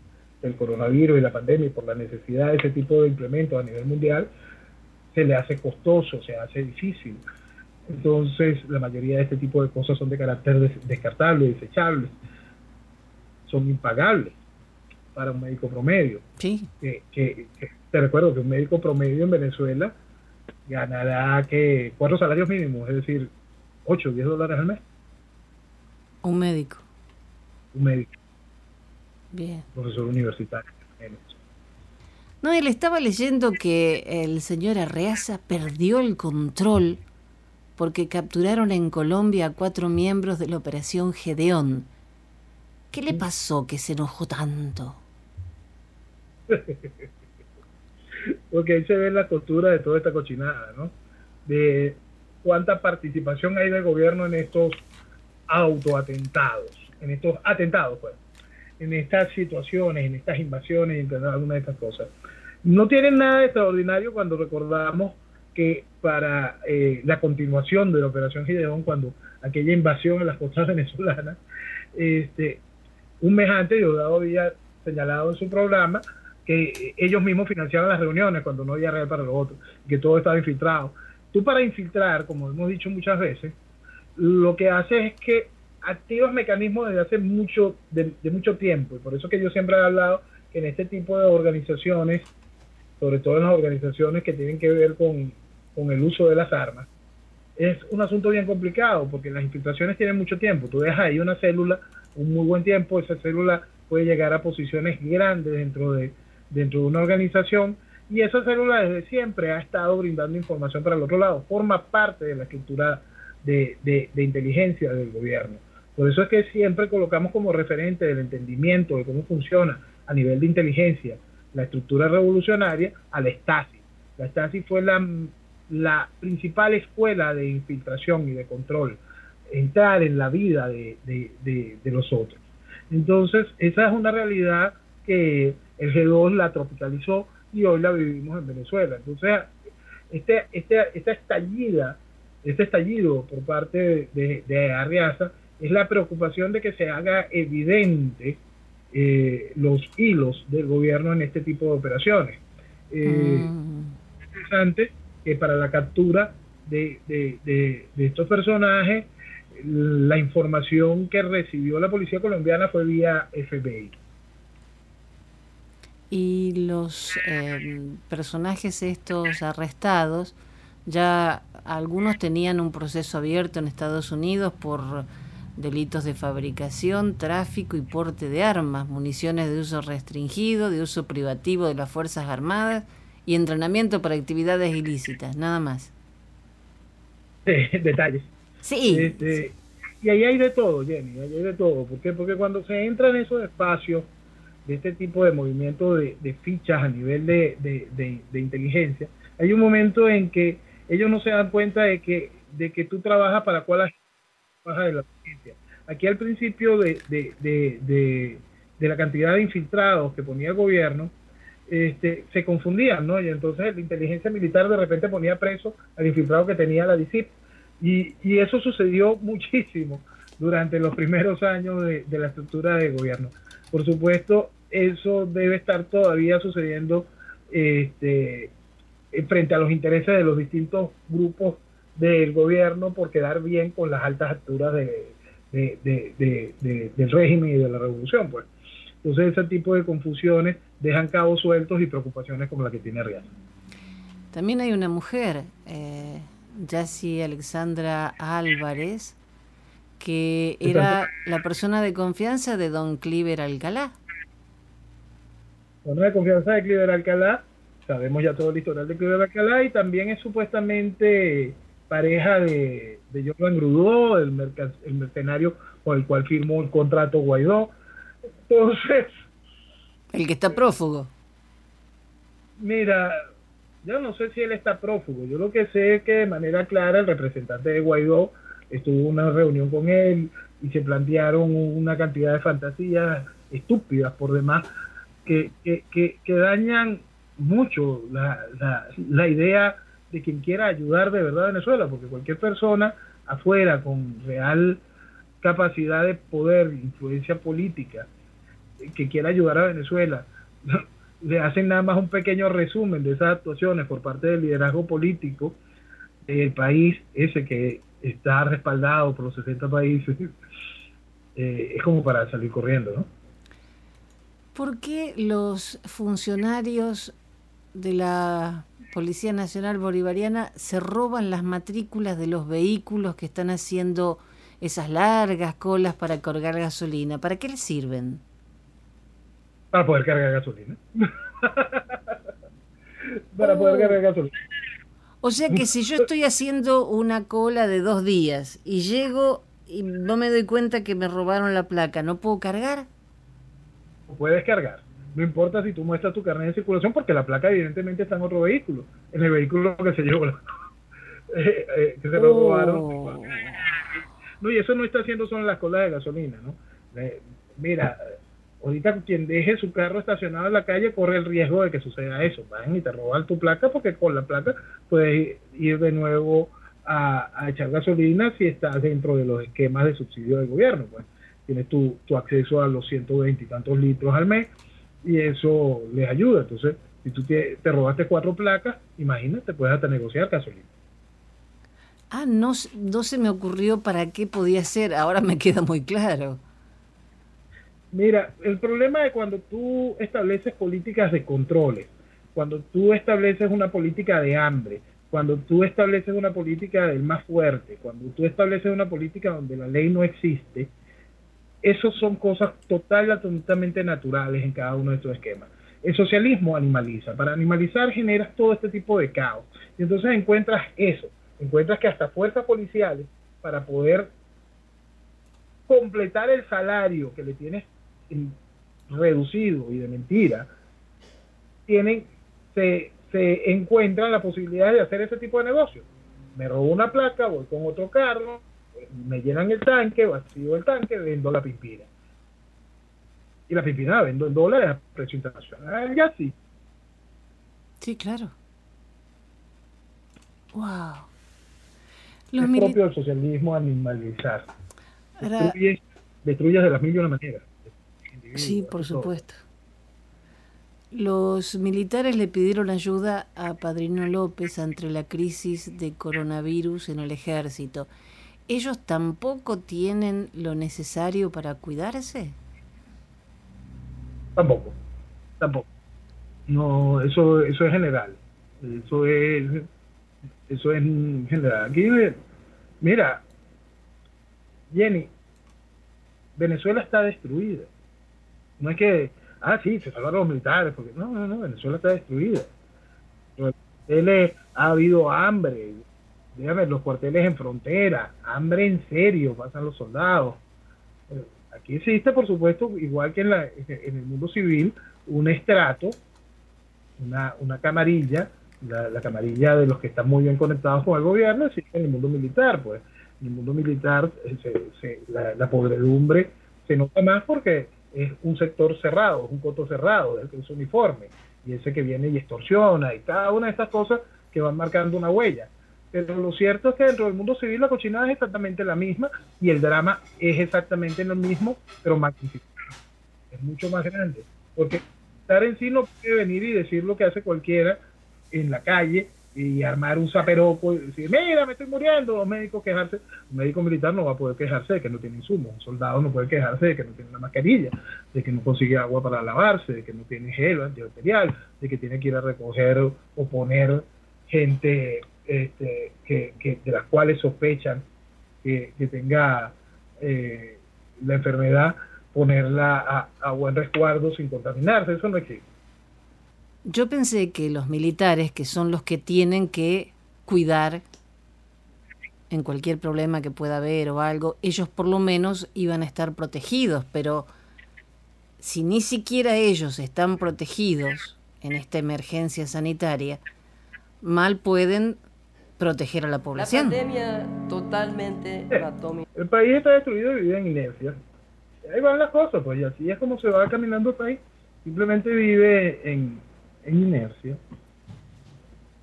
coronavirus y la pandemia y por la necesidad de ese tipo de implementos a nivel mundial, se le hace costoso, se hace difícil. Entonces, la mayoría de este tipo de cosas son de carácter descartable, desechables, son impagables para un médico promedio. Sí. Que, te recuerdo que un médico promedio en Venezuela ganará que cuatro salarios mínimos, es decir, 8 o 10 dólares al mes. Un médico un médico, Bien. profesor universitario. No, él estaba leyendo que el señor Arreaza perdió el control porque capturaron en Colombia a cuatro miembros de la operación Gedeón. ¿Qué le pasó que se enojó tanto? porque ahí se ve la costura de toda esta cochinada, ¿no? De cuánta participación hay del gobierno en estos autoatentados en estos atentados, pues, en estas situaciones, en estas invasiones, en alguna de estas cosas. No tienen nada de extraordinario cuando recordamos que para eh, la continuación de la Operación Gideón, cuando aquella invasión en las costas venezolanas, este, un mes antes Diosdado había señalado en su programa que ellos mismos financiaban las reuniones cuando no había real para los otros, que todo estaba infiltrado. Tú para infiltrar, como hemos dicho muchas veces, lo que haces es que activos mecanismos desde hace mucho, de, mucho tiempo. Y por eso que yo siempre he hablado que en este tipo de organizaciones, sobre todo en las organizaciones que tienen que ver con, con el uso de las armas, es un asunto bien complicado porque las infiltraciones tienen mucho tiempo. Tú dejas ahí una célula un muy buen tiempo, esa célula puede llegar a posiciones grandes dentro de, dentro de una organización y esa célula desde siempre ha estado brindando información para el otro lado, forma parte de la estructura de, de inteligencia del gobierno. Por eso es que siempre colocamos como referente del entendimiento de cómo funciona a nivel de inteligencia la estructura revolucionaria a la Stasi. La Stasi fue la, principal escuela de infiltración y de control, entrar en la vida de, de, los otros. Entonces, esa es una realidad que el G2 la tropicalizó y hoy la vivimos en Venezuela. Entonces, este, este, esta estallida, este estallido por parte de, de Arriaza es la preocupación de que se haga evidente eh, los hilos del gobierno en este tipo de operaciones. Eh, mm. Interesante que para la captura de, de, estos personajes, la información que recibió la policía colombiana fue vía FBI. Y los eh, personajes estos arrestados, ya algunos tenían un proceso abierto en Estados Unidos por delitos de fabricación, tráfico y porte de armas, municiones de uso restringido, de uso privativo de las Fuerzas Armadas y entrenamiento para actividades ilícitas, nada más. detalles. Sí. Este, y ahí hay de todo, Jenny, ahí hay de todo. ¿Por qué? Porque cuando se entra en esos espacios de este tipo de movimiento de, fichas a nivel de, de, inteligencia, hay un momento en que ellos no se dan cuenta de que, de que tú trabajas para cuál de la Aquí al principio de, de la cantidad de infiltrados que ponía el gobierno, este, se confundían, ¿no? Y entonces la inteligencia militar de repente ponía preso al infiltrado que tenía la DICIP. Y, y eso sucedió muchísimo durante los primeros años de, de, la estructura de gobierno. Por supuesto, eso debe estar todavía sucediendo este, frente a los intereses de los distintos grupos del gobierno por quedar bien con las altas alturas de, del régimen y de la revolución. Pues. Entonces ese tipo de confusiones dejan cabos sueltos y preocupaciones como la que tiene Riaz. También hay una mujer, eh, Yassi Alexandra Álvarez, que era la persona de confianza de don Cliver Alcalá. Persona de confianza de Cliver Alcalá, sabemos ya todo el historial de Cliver Alcalá y también es supuestamente pareja de, de Jordan Grudó, el, el mercenario con el cual firmó el contrato Guaidó. Entonces... El que está prófugo. Mira, yo no sé si él está prófugo. Yo lo que sé es que de manera clara el representante de Guaidó estuvo en una reunión con él y se plantearon una cantidad de fantasías estúpidas por demás que, que, que, dañan mucho la, la, la idea de quien quiera ayudar de verdad a Venezuela, porque cualquier persona afuera con real capacidad de poder, influencia política, que quiera ayudar a Venezuela, le hacen nada más un pequeño resumen de esas actuaciones por parte del liderazgo político del país, ese que está respaldado por los 60 países, eh, es como para salir corriendo, ¿no? ¿Por qué los funcionarios de la Policía Nacional Bolivariana se roban las matrículas de los vehículos que están haciendo esas largas colas para cargar gasolina? ¿Para qué les sirven? Para poder cargar gasolina. para poder oh. cargar gasolina. O sea que si yo estoy haciendo una cola de dos días y llego y no me doy cuenta que me robaron la placa, ¿no puedo cargar? Puedes cargar. No importa si tú muestras tu carnet de circulación porque la placa evidentemente está en otro vehículo, en el vehículo que se llevó, eh, eh, que se lo robaron. Oh. No, y eso no está haciendo solo en las colas de gasolina, ¿no? Eh, mira, ahorita quien deje su carro estacionado en la calle corre el riesgo de que suceda eso. Van y te roban tu placa porque con la placa puedes ir de nuevo a, a echar gasolina si estás dentro de los esquemas de subsidio del gobierno. Pues tienes tu, tu acceso a los 120 y tantos litros al mes y eso les ayuda. Entonces, si tú te, te robaste cuatro placas, imagínate, puedes hasta negociar gasolina. Ah, no, no se me ocurrió para qué podía ser, ahora me queda muy claro. Mira, el problema es cuando tú estableces políticas de controles, cuando tú estableces una política de hambre, cuando tú estableces una política del más fuerte, cuando tú estableces una política donde la ley no existe, esos son cosas total, absolutamente naturales en cada uno de estos esquemas. El socialismo animaliza. Para animalizar generas todo este tipo de caos. Y entonces encuentras eso. Encuentras que hasta fuerzas policiales, para poder completar el salario que le tienes reducido y de mentira, tienen, se, se encuentran la posibilidad de hacer ese tipo de negocio. Me robo una placa, voy con otro carro, me llenan el tanque, vacío el tanque, vendo la pimpina. Y la pimpina la vendo en dólares a precio internacional, ya sí. Sí, claro. Wow. Los es propio del socialismo animalizar. Destruye, de las mil y una maneras. Sí, por supuesto. Los militares le pidieron ayuda a Padrino López ante la crisis de coronavirus en el ejército ellos tampoco tienen lo necesario para cuidarse? Tampoco, tampoco. No, eso, eso es general. Eso es, eso es general. Aquí, mira, Jenny, Venezuela está destruida. No es que, ah, sí, se salvaron los militares, porque no, no, no, Venezuela está destruida. Ha habido hambre, dígame, los cuarteles en frontera, hambre en serio, pasan los soldados. Eh, aquí existe, por supuesto, igual que en, la, en el mundo civil, un estrato, una, una camarilla, la, camarilla de los que están muy bien conectados con el gobierno, existe en el mundo militar, pues en el mundo militar eh, la, podredumbre se nota más porque es un sector cerrado, es un coto cerrado, es, es uniforme, y ese que viene y extorsiona, y cada una de estas cosas que van marcando una huella. Pero lo cierto es que dentro del mundo civil la cochinada es exactamente la misma y el drama es exactamente lo mismo, pero magnificado. Es mucho más grande. Porque estar en sí no puede venir y decir lo que hace cualquiera en la calle y armar un zaperoco y decir, mira, me estoy muriendo, los médicos quejarse. Un médico militar no va a poder quejarse de que no tiene insumos, un soldado no puede quejarse de que no tiene una mascarilla, de que no consigue agua para lavarse, de que no tiene gel antibacterial, de que tiene que ir a recoger o poner gente este, que, de las cuales sospechan que, tenga eh, la enfermedad, ponerla a, buen resguardo sin contaminarse, eso no existe. Yo pensé que los militares, que son los que tienen que cuidar en cualquier problema que pueda haber o algo, ellos por lo menos iban a estar protegidos, pero si ni siquiera ellos están protegidos en esta emergencia sanitaria, mal pueden proteger a la población. La pandemia totalmente El país está destruido y vive en inercia. Ahí van las cosas, pues, y así es como se va caminando el país. Simplemente vive en, inercia.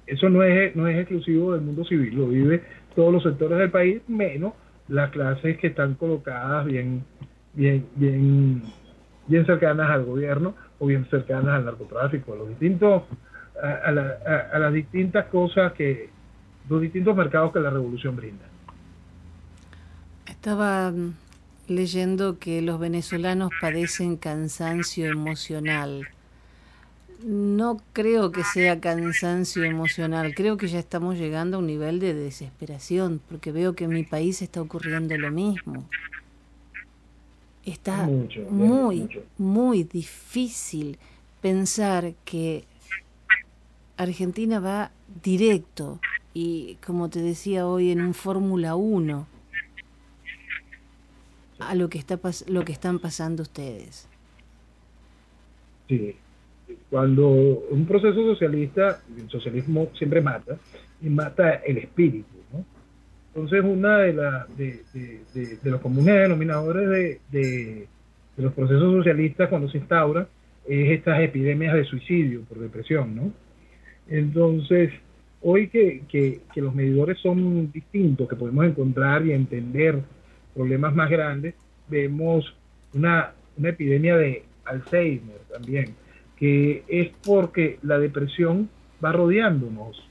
Eso no es, no es exclusivo del mundo civil, lo vive todos los sectores del país, menos las clases que están colocadas bien, bien, bien, bien cercanas al gobierno o bien cercanas al narcotráfico, a los distintos, a, a las distintas cosas que, los distintos mercados que la revolución brinda. Estaba mm, leyendo que los venezolanos padecen cansancio emocional. No creo que sea cansancio emocional, creo que ya estamos llegando a un nivel de desesperación, porque veo que en mi país está ocurriendo lo mismo. Está muy, muy difícil pensar que Argentina va directo y como te decía hoy en un Fórmula 1 a lo que está lo que están pasando ustedes. Sí, cuando un proceso socialista, el socialismo siempre mata y mata el espíritu, ¿no? Entonces una de, la, de, de, de los comunes denominadores de, de, los procesos socialistas cuando se instaura es estas epidemias de suicidio por depresión, ¿no? Entonces, hoy que, que, los medidores son distintos, que podemos encontrar y entender problemas más grandes, vemos una, una epidemia de Alzheimer también, que es porque la depresión va rodeándonos.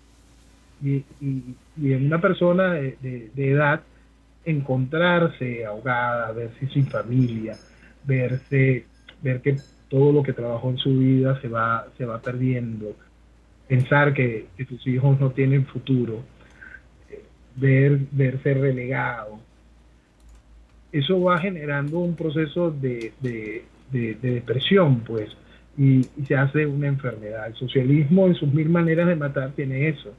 Y, y, en una persona de, de, edad, encontrarse ahogada, verse sin familia, verse, ver que todo lo que trabajó en su vida se va, se va perdiendo, pensar que, tus hijos no tienen futuro, ver, verse relegado. Eso va generando un proceso de, depresión, pues, y, se hace una enfermedad. El socialismo en sus mil maneras de matar tiene eso.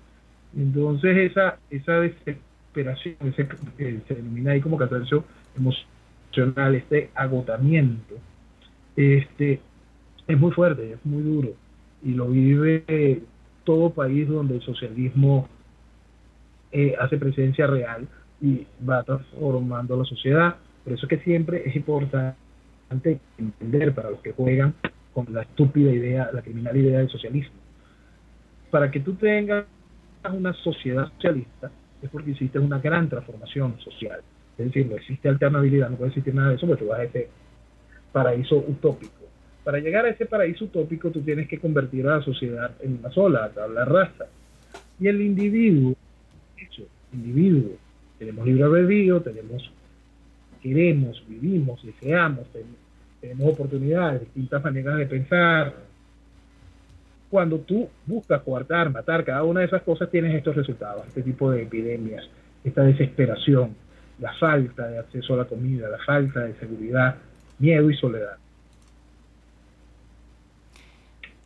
Entonces esa, esa desesperación, ese, eh, se denomina ahí como cansancio emocional, este agotamiento, este, es muy fuerte, es muy duro y lo vive todo país donde el socialismo eh, hace presencia real y va transformando la sociedad. Por eso es que siempre es importante entender para los que juegan con la estúpida idea, la criminal idea del socialismo. Para que tú tengas una sociedad socialista es porque existe una gran transformación social. Es decir, no existe alternabilidad, no puede existir nada de eso, porque tú vas a ese paraíso utópico para llegar a ese paraíso utópico, tú tienes que convertir a la sociedad en una sola, a la raza. Y el individuo, hecho, individuo, tenemos libre albedrío, tenemos, queremos, vivimos, deseamos, tenemos oportunidades, distintas maneras de pensar. Cuando tú buscas coartar, matar cada una de esas cosas, tienes estos resultados, este tipo de epidemias, esta desesperación, la falta de acceso a la comida, la falta de seguridad, miedo y soledad.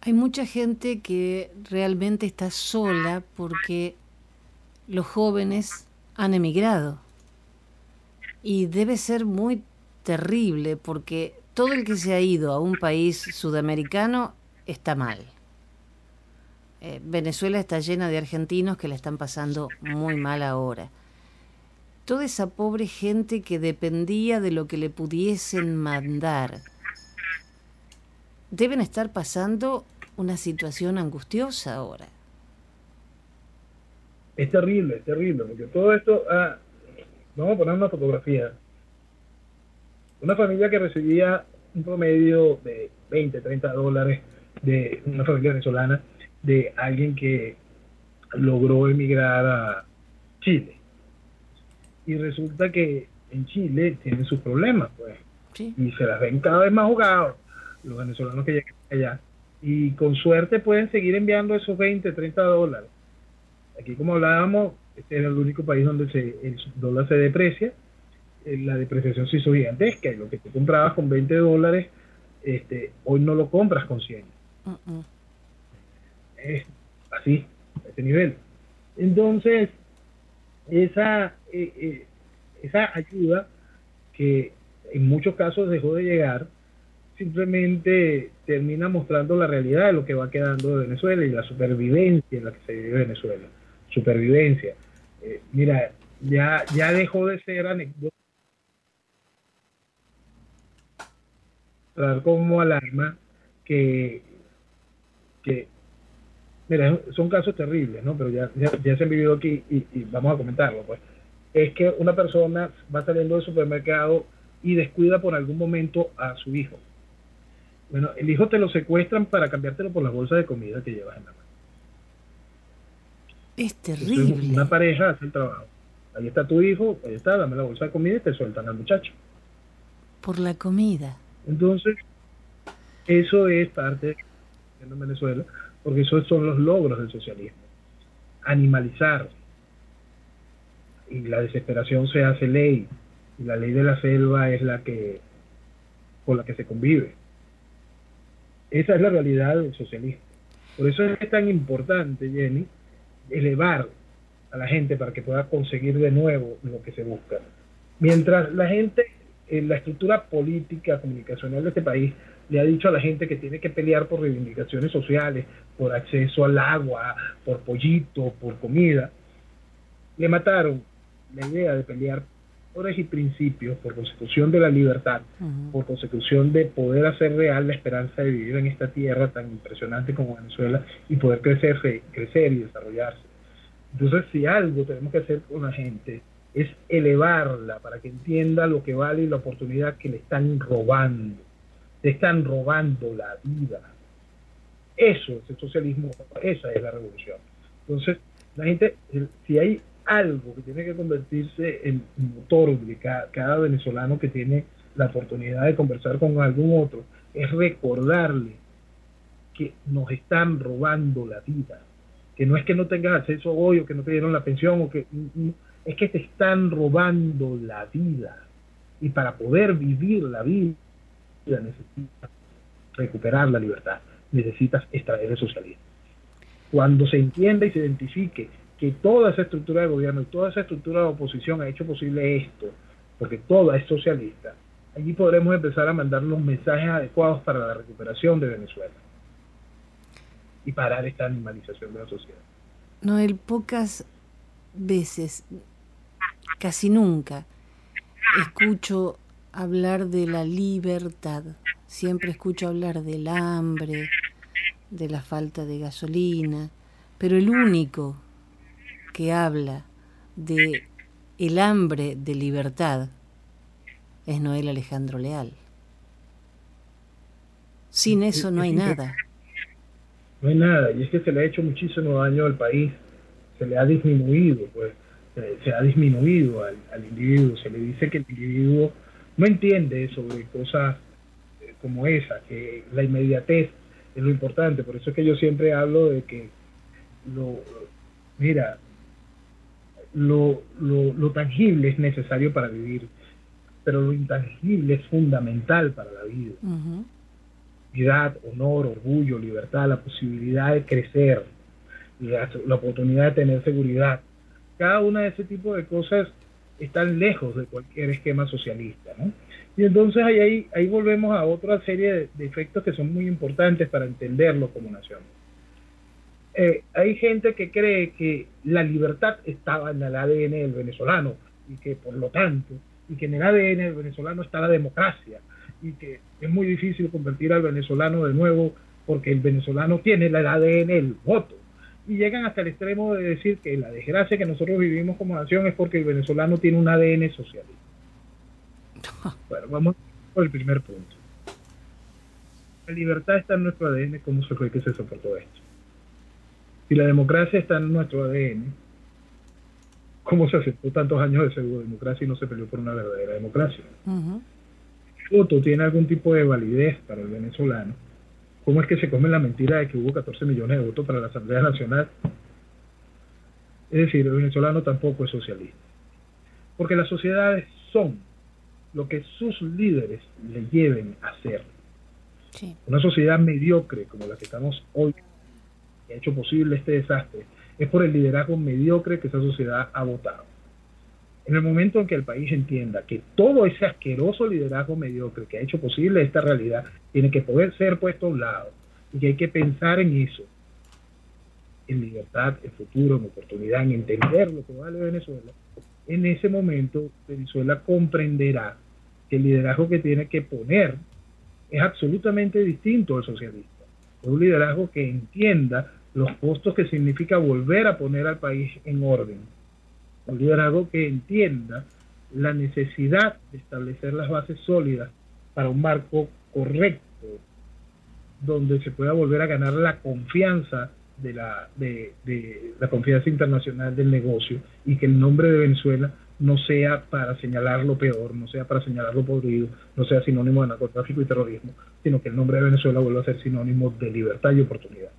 Hay mucha gente que realmente está sola porque los jóvenes han emigrado. Y debe ser muy terrible porque todo el que se ha ido a un país sudamericano está mal. Eh, Venezuela está llena de argentinos que le están pasando muy mal ahora. Toda esa pobre gente que dependía de lo que le pudiesen mandar deben estar pasando una situación angustiosa ahora. Es terrible, es terrible, porque todo esto, ah, vamos a poner una fotografía. Una familia que recibía un promedio de 20, 30 dólares de una familia venezolana, de alguien que logró emigrar a Chile. Y resulta que en Chile tienen sus problemas, pues. Y se las ven cada vez más jugados los venezolanos que llegan allá. Y con suerte pueden seguir enviando esos 20, 30 dólares. Aquí, como hablábamos, este es el único país donde se, el dólar se deprecia. Eh, la depreciación se hizo gigantesca y lo que tú comprabas con 20 dólares, este, hoy no lo compras con 100. Es así, a ese nivel. Entonces, esa, eh, eh, esa ayuda que en muchos casos dejó de llegar, simplemente termina mostrando la realidad de lo que va quedando de Venezuela y la supervivencia en la que se vive Venezuela. Supervivencia. Eh, mira, ya, ya dejó de ser anécdota como alarma que, que mira, son casos terribles, ¿no? Pero ya, ya, se han vivido aquí y, y, vamos a comentarlo, pues. Es que una persona va saliendo del supermercado y descuida por algún momento a su hijo. Bueno, el hijo te lo secuestran para cambiártelo por las bolsas de comida que llevas en la mano. Es terrible. una pareja hace el trabajo. Ahí está tu hijo, ahí está, dame la bolsa de comida y te sueltan al muchacho. Por la comida. Entonces, eso es parte de Venezuela porque esos son los logros del socialismo. Animalizar. Y la desesperación se hace ley. Y la ley de la selva es la que con la que se convive. Esa es la realidad del socialismo. Por eso es tan importante, Jenny, elevar a la gente para que pueda conseguir de nuevo lo que se busca. Mientras la gente, en la estructura política, comunicacional de este país, le ha dicho a la gente que tiene que pelear por reivindicaciones sociales, por acceso al agua, por pollito, por comida. Le mataron la idea de pelear y principios, por consecución de la libertad, por consecución de poder hacer real la esperanza de vivir en esta tierra tan impresionante como Venezuela y poder crecerse, crecer y desarrollarse. Entonces, si algo tenemos que hacer con la gente es elevarla para que entienda lo que vale y la oportunidad que le están robando te están robando la vida. Eso es el socialismo, esa es la revolución. Entonces, la gente, si hay algo que tiene que convertirse en motor de cada, venezolano que tiene la oportunidad de conversar con algún otro, es recordarle que nos están robando la vida. Que no es que no tengas acceso hoy o que no te dieron la pensión o que es que te están robando la vida. Y para poder vivir la vida necesitas recuperar la libertad, necesitas extraer el socialismo. Cuando se entienda y se identifique que toda esa estructura de gobierno y toda esa estructura de oposición ha hecho posible esto, porque toda es socialista, allí podremos empezar a mandar los mensajes adecuados para la recuperación de Venezuela y parar esta animalización de la sociedad. Noel, pocas veces, casi nunca, escucho hablar de la libertad. Siempre escucho hablar del hambre, de la falta de gasolina, pero el único que habla de el hambre de libertad es Noel Alejandro Leal. Sin eso no hay nada. No hay nada, y es que se le ha hecho muchísimo daño al país, se le ha disminuido, pues, se ha disminuido al, al individuo, se le dice que el individuo no entiende sobre cosas eh, como esa, que la inmediatez es lo importante. Por eso es que yo siempre hablo de que lo, mira, lo, lo, tangible es necesario para vivir, pero lo intangible es fundamental para la vida. Vida, honor, orgullo, libertad, la posibilidad de crecer, la, la oportunidad de tener seguridad. Cada una de ese tipo de cosas están lejos de cualquier esquema socialista. ¿no? Y entonces ahí, ahí, volvemos a otra serie de, efectos que son muy importantes para entenderlo como nación. Eh, hay gente que cree que la libertad estaba en el ADN del venezolano y que por lo tanto, y que en el ADN del venezolano está la democracia y que es muy difícil convertir al venezolano de nuevo porque el venezolano tiene el ADN, el voto. Y llegan hasta el extremo de decir que la desgracia que nosotros vivimos como nación es porque el venezolano tiene un ADN socialista. Bueno, vamos por el primer punto. La libertad está en nuestro ADN, ¿cómo se fue que se soportó esto? Si la democracia está en nuestro ADN, ¿cómo se aceptó tantos años de pseudo democracia y no se peleó por una verdadera democracia? El voto tiene algún tipo de validez para el venezolano. ¿Cómo es que se come la mentira de que hubo 14 millones de votos para la Asamblea Nacional? Es decir, el venezolano tampoco es socialista. Porque las sociedades son lo que sus líderes le lleven a ser. Una sociedad mediocre como la que estamos hoy, que ha hecho posible este desastre, es por el liderazgo mediocre que esa sociedad ha votado. En el momento en que el país entienda que todo ese asqueroso liderazgo mediocre que ha hecho posible esta realidad tiene que poder ser puesto a un lado y que hay que pensar en eso, en libertad, en futuro, en oportunidad, en entender lo que vale Venezuela, en ese momento Venezuela comprenderá que el liderazgo que tiene que poner es absolutamente distinto al socialista. Es un liderazgo que entienda los costos que significa volver a poner al país en orden. Un liderazgo que entienda la necesidad de establecer las bases sólidas para un marco correcto donde se pueda volver a ganar la confianza de la, de, de la confianza internacional del negocio y que el nombre de Venezuela no sea para señalar lo peor, no sea para señalar lo podrido, no sea sinónimo de narcotráfico y terrorismo, sino que el nombre de Venezuela vuelva a ser sinónimo de libertad y oportunidad.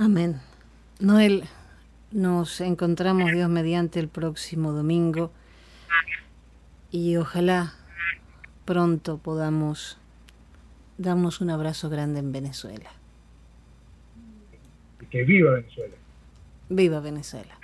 Amén. Noel, nos encontramos Dios mediante el próximo domingo y ojalá pronto podamos darnos un abrazo grande en Venezuela. Que viva Venezuela. Viva Venezuela.